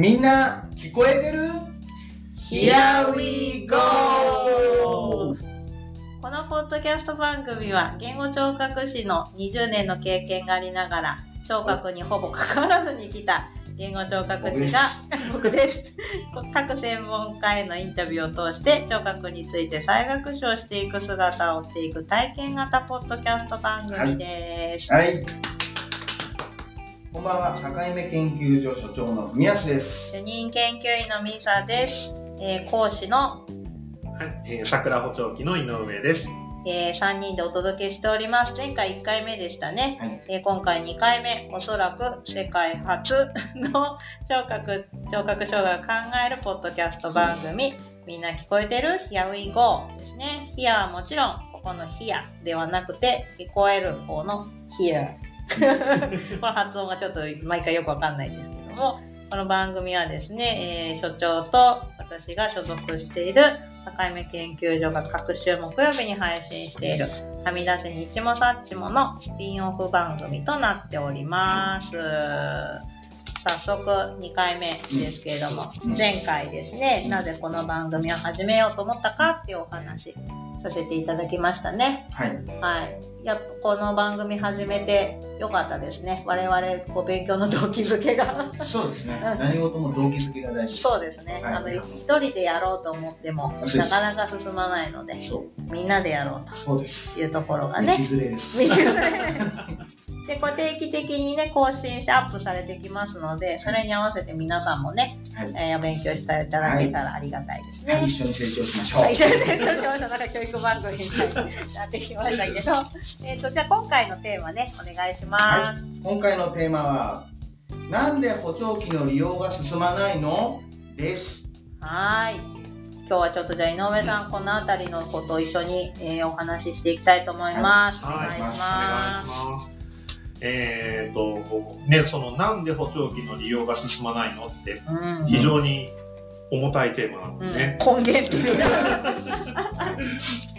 みんな聞こえてる？Here we go! このポッドキャスト番組は言語聴覚士の20年の経験がありながら聴覚にほぼ関わらずに来た言語聴覚士が僕です各専門家へのインタビューを通して聴覚について再学習をしていく姿を追っていく体験型ポッドキャスト番組です。はい。はい、こんばんは、境目研究所所長の文康です。主任研究員のミサです。えー、講師の、はい、えー、桜補聴器の井上です。えー、3人でお届けしております。前回1回目でしたね。はい、えー、今回2回目、おそらく世界初の 聴覚、聴覚障害を考えるポッドキャスト番組、みんな聞こえてる ?Here we go ですね。Here はもちろん、ここの Here ではなくて、聞こえる方の Here。この発音がちょっと毎回よくわかんないですけども、この番組はですね、えー、所長と私が所属している境目研究所が各週木曜日に配信しているはみ出せにいちもさっちものスピンオフ番組となっております。早速2回目ですけれども、前回ですね、なぜこの番組を始めようと思ったかっていうお話させていただきましたね。はい。はい。やっぱこの番組始めてよかったですね。我々、こう勉強の動機づけが。そうですね。何事も動機づけが大事。そうですね。はい、あの、一人でやろうと思っても、なかなか進まないので、みんなでやろうと。そうです。いうところがね。道連れです。道連れ。で、こう定期的にね、更新してアップされてきますので、それに合わせて皆さんもね、はい、えー、勉強していただけたらありがたいですね。はい、一緒に成長しましょう。一緒に成長しましょう。なんか教育番組みたいになってきましたけど、えっと、じゃあ今回のテーマね、お願いします。はい、今回のテーマは、なんで補聴器の利用が進まないの？です。はい。今日はちょっとじゃあ井上さん、この辺りのことを一緒に、えー、お話ししていきたいと思います。はい、お願いします。えっ、ー、と、ね、その、なんで補聴器の利用が進まないのって、非常に重たいテーマなんですね。うん、根源的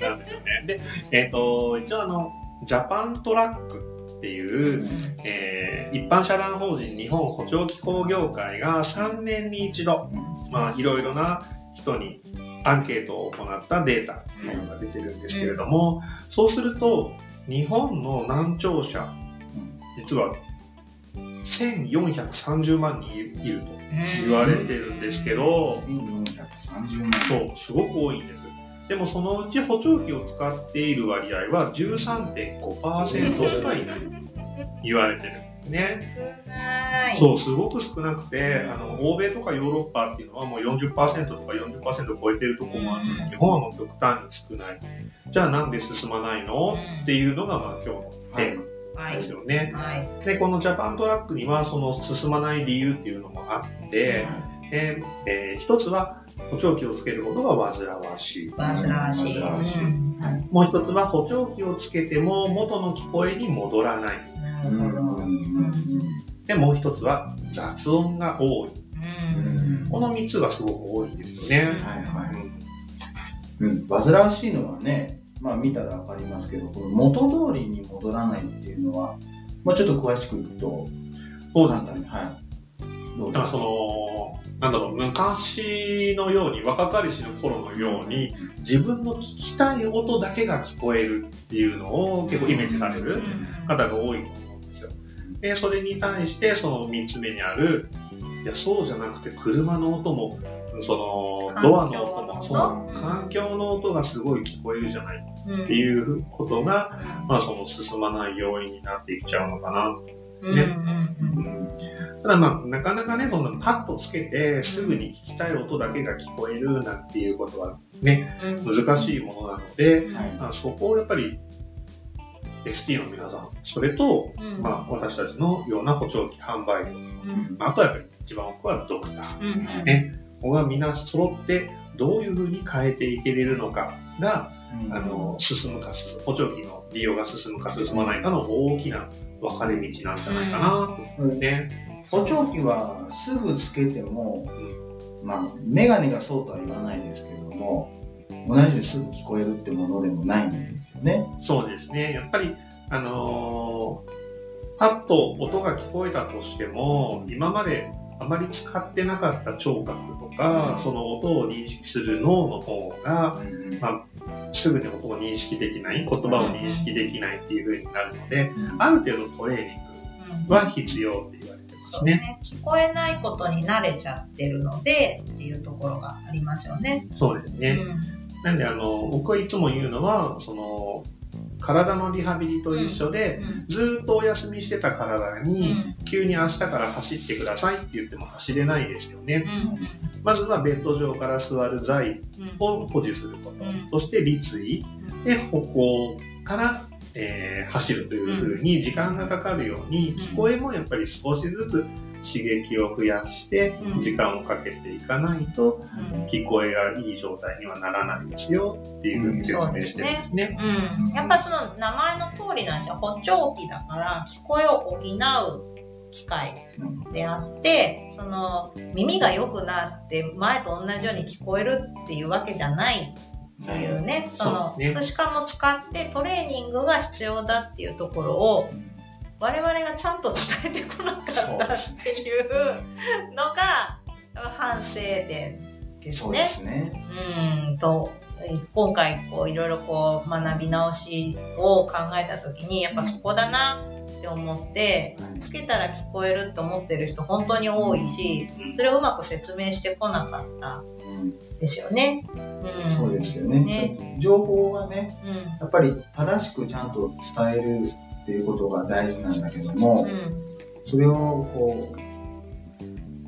なんですよね。で、えっ、ー、と、一応あの、ジャパントラックっていう、うん、えー、一般社団法人日本補聴器工業会が3年に一度、まあ、いろいろな人にアンケートを行ったデータというのが出てるんですけれども、そうすると、日本の難聴者、実は1430万人いると言われてるんですけど、1430万そう、すごく多いんです。でもそのうち補聴器を使っている割合は13.5%しかいないと言われてるんですね。そう、すごく少なくて、あの、欧米とかヨーロッパっていうのはもう40%とか40%超えてるところもあるので、日本はもう極端に少ない。じゃあなんで進まないの？っていうのがまあ今日のテーマ。ですよね、はい、でこのジャパントラックにはその進まない理由っていうのもあって、でえー、一つは補聴器をつけることが煩わしい。煩わしい。しいもう一つは補聴器をつけても元の聞こえに戻らない。なるほど。で、もう一つは雑音が多い。この三つがすごく多いんですよね。はいはい。うん、煩わしいのはね、まあ見たらわかりますけど、この元通りに戻らないっていうのは、まあちょっと詳しくいくと、そうですね。はい。どうですかその、なんだろう、昔のように、若かりしの頃のように、自分の聞きたい音だけが聞こえるっていうのを結構イメージされる方が多いと思うんですよ。で、それに対して、その三つ目にある、いや、そうじゃなくて車の音も、その、ドアの音も、その、環境の音がすごい聞こえるじゃないっていうことが、まあ、その進まない要因になっていっちゃうのかな、ね。ただまあ、なかなかね、そんなパッとつけて、すぐに聞きたい音だけが聞こえるなんていうことはね、難しいものなので、まあ、そこをやっぱり ST の皆さん、それと、まあ、私たちのような補聴器販売業、まあ、あとはやっぱり一番多くはドクター、ね、がみんな揃ってどういうふうに変えていけれるのかが、あの、進むか、補聴器の利用が進むか進まないかの大きな分かれ道なんじゃないかなと、ね。補聴器はすぐつけても、まあ、メガネがそうとは言わないですけども、同じようにすぐ聞こえるってものでもないんですよね。そうですね。やっぱり、あのー、パッと音が聞こえたとしても、今まであまり使ってなかった聴覚とか、その音を認識する脳の方が、うんまあ、すぐに音を認識できない、言葉を認識できないっていう風になるので、うんある程度トレーニングは必要って言われてますね。ね、聞こえないことに慣れちゃってるのでっていうところがありますよね。そうですね。うんなんで、あの、僕はいつも言うのは、その、体のリハビリと一緒で、うんずーっとお休みしてた体うに、ん。急に明日から走ってくださいって言っても走れないですよね。うんまずはベッド上から座る座位うん。を保持すること。うん。そして立位。で歩行から、えー走るという風に時間がかかるように、聞こえもやっぱり少しずつ刺激を増やしてうん。時間をかけていかないとうん。聞こえがいい状態にはならないですよっていう風に説明してるんですね。うん、やっぱその名前の通りなんですよ。補聴器だから聞こえを補う機械であって、その耳が良くなって前と同じように聞こえるっていうわけじゃないっていうね、その、ね。そしかも使ってトレーニングが必要だっていうところを我々がちゃんと伝えてこなかったっていうのが反省点ですそう。すね。うんと、えー今回こういろいろこう学び直しを考えた時にやっぱそこだなって思って、はいつけたら聞こえるって思ってる人本当に多いし、それをうまく説明してこなかったうんですよね。うん、そうですよねね情報がね、うん。やっぱり正しくちゃんと伝えるっていうことが大事なんだけども、うん。それをこ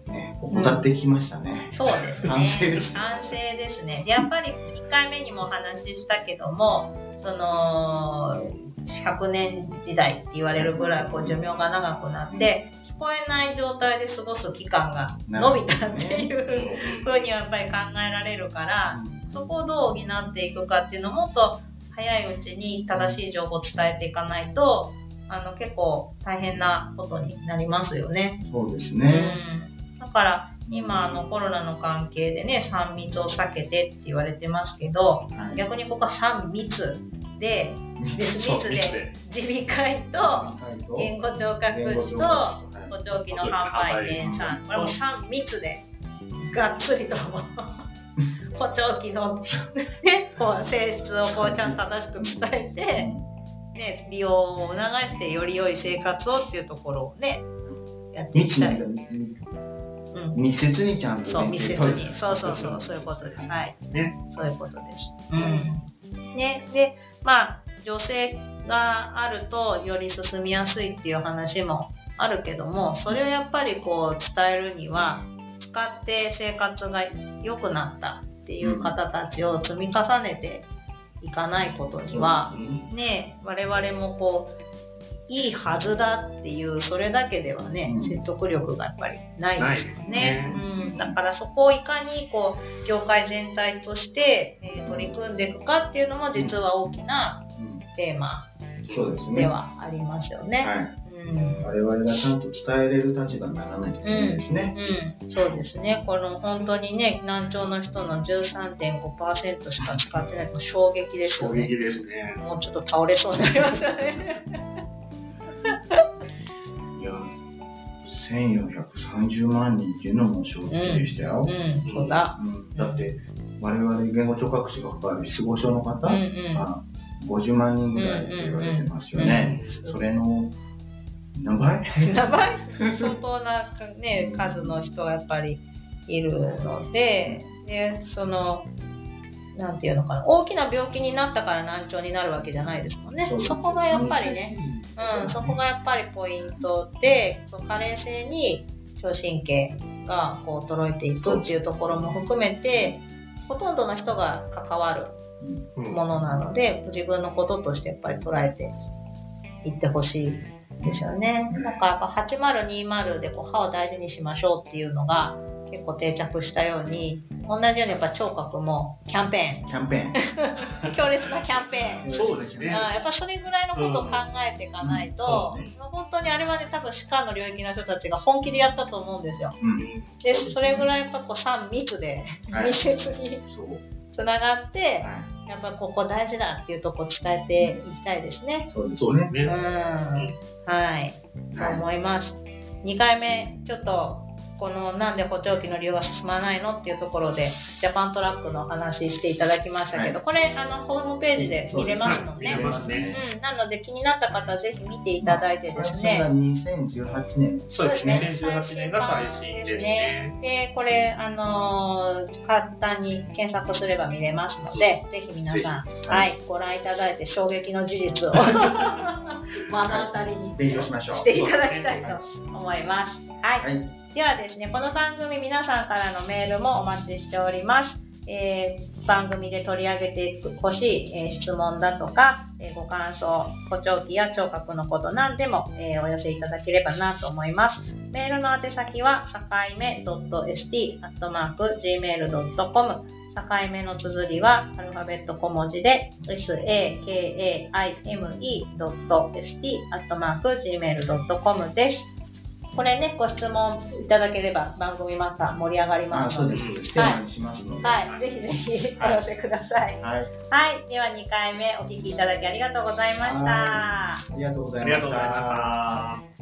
う、ね、怠ってきましたね。そうですね。反省です反省ですね。でやっぱり1回目にもお話ししたけども、その、100年時代って言われるぐらいこう寿命が長くなって、聞こえない状態で過ごす期間が伸びたっていうふうにはやっぱり考えられるから、そこをどう補っていくかっていうのをもっと早いうちに正しい情報を伝えていかないと、あの結構大変なことになりますよね。そうですね。うん、だから今あのコロナの関係でね3密を避けてって言われてますけどはい。逆にここは3密で。密で耳鼻科医と言語聴覚士と補聴器の販売店さん。これも3密でがっつりと補聴器の、ね、こう性質をこうちゃんと正しく伝えて、ね、美容を促してより良い生活をっていうところをねやっていきたい。うん密接にちゃんとねそう、密接に。そうそうそう、そういうことです。はい。ね。そういうことです。うん。ね。で、まあ、女性があるとより進みやすいっていう話もあるけども、それをやっぱりこう伝えるには、使って生活が良くなったっていう方たちを積み重ねていかないことには、ね、我々もこう、いいはずだっていう、それだけではね、うん。説得力がやっぱりないですよね。でうん、だからそこをいかにこう、業界全体として、えー取り組んでいくかっていうのも実は大きなうん。テーマではありますよね。はい。うん我々がちゃんと伝えれる立場にならないといけないですね。うん、そうですね。この本当にね、難聴の人の13.5%しか使ってないの衝撃ですよね。衝撃ですね。もうちょっと倒れそうになりましたね。いや、1430万人っていうのも衝撃でしたよ。うん、そうだ。うんだって、我々言語聴覚士が関わる失語症の方うんうん。が50万人ぐらいって言われてますよね。それのやば い？相当な、ね、数の人がやっぱりいるので、で、その、なんていうのかな、大きな病気になったから難聴になるわけじゃないですもんね。そこがやっぱりね、うん、そこがやっぱりポイントで、その加齢性に聴神経がこう衰えていくっていうところも含めて、ほとんどの人が関わるうん。ものなので、自分のこととしてやっぱり捉えていってほしいですよね。だからやっぱ8020でこう歯を大事にしましょうっていうのが結構定着したように、同じようにやっぱ聴覚もキャンペキャンペーン、強烈なキャンペーン。そうですね。やっぱそれぐらいのことを考えていかないと、うん本当にあれはね、多分歯科の領域の人たちが本気でやったと思うんですよ。ーン。うん。で、それぐらいやっぱこう3密ではい密接に。つながって、はやっぱここ大事だっていうとこ伝えていきたいですねい。。そうですね。うん。はい。と思います。2回目、ちょっと、このなんで補聴器の利用が進まないのっていうところで、ジャパントラックの話していただきましたけど、はいこれ、あの、ホームページで見れますので、はい見れますねうん、なので気になった方はぜひ見ていただいてですね、それが2018年。そうですね。そう2018年が最新ですね。で、これ、あのー簡単に検索すれば見れますので、ぜひ皆さん、ぜはい、ご覧いただいて衝撃の事実を 目の当たりに勉強しましょう。していただきたいと思います。はい。はい。ではですね、この番組皆さんからのメールもお待ちしております。えー番組で取り上げてほしい、えー質問だとか、えーご感想、補聴器や聴覚のこと何でも、えお寄せいただければなと思います。メールの宛先は、さかいめ .st.gmail.com 境目の綴りはアルファベット小文字で sakaime.st.gmail.com です。これね、ご質問いただければ番組また盛り上がりまあ、すので。そうです。テーマにしますので。はい、ぜひぜひお寄せください。はい。はい、では2回目お聞きいただきありがとうございました。ありがとうございました。ありがとうございました。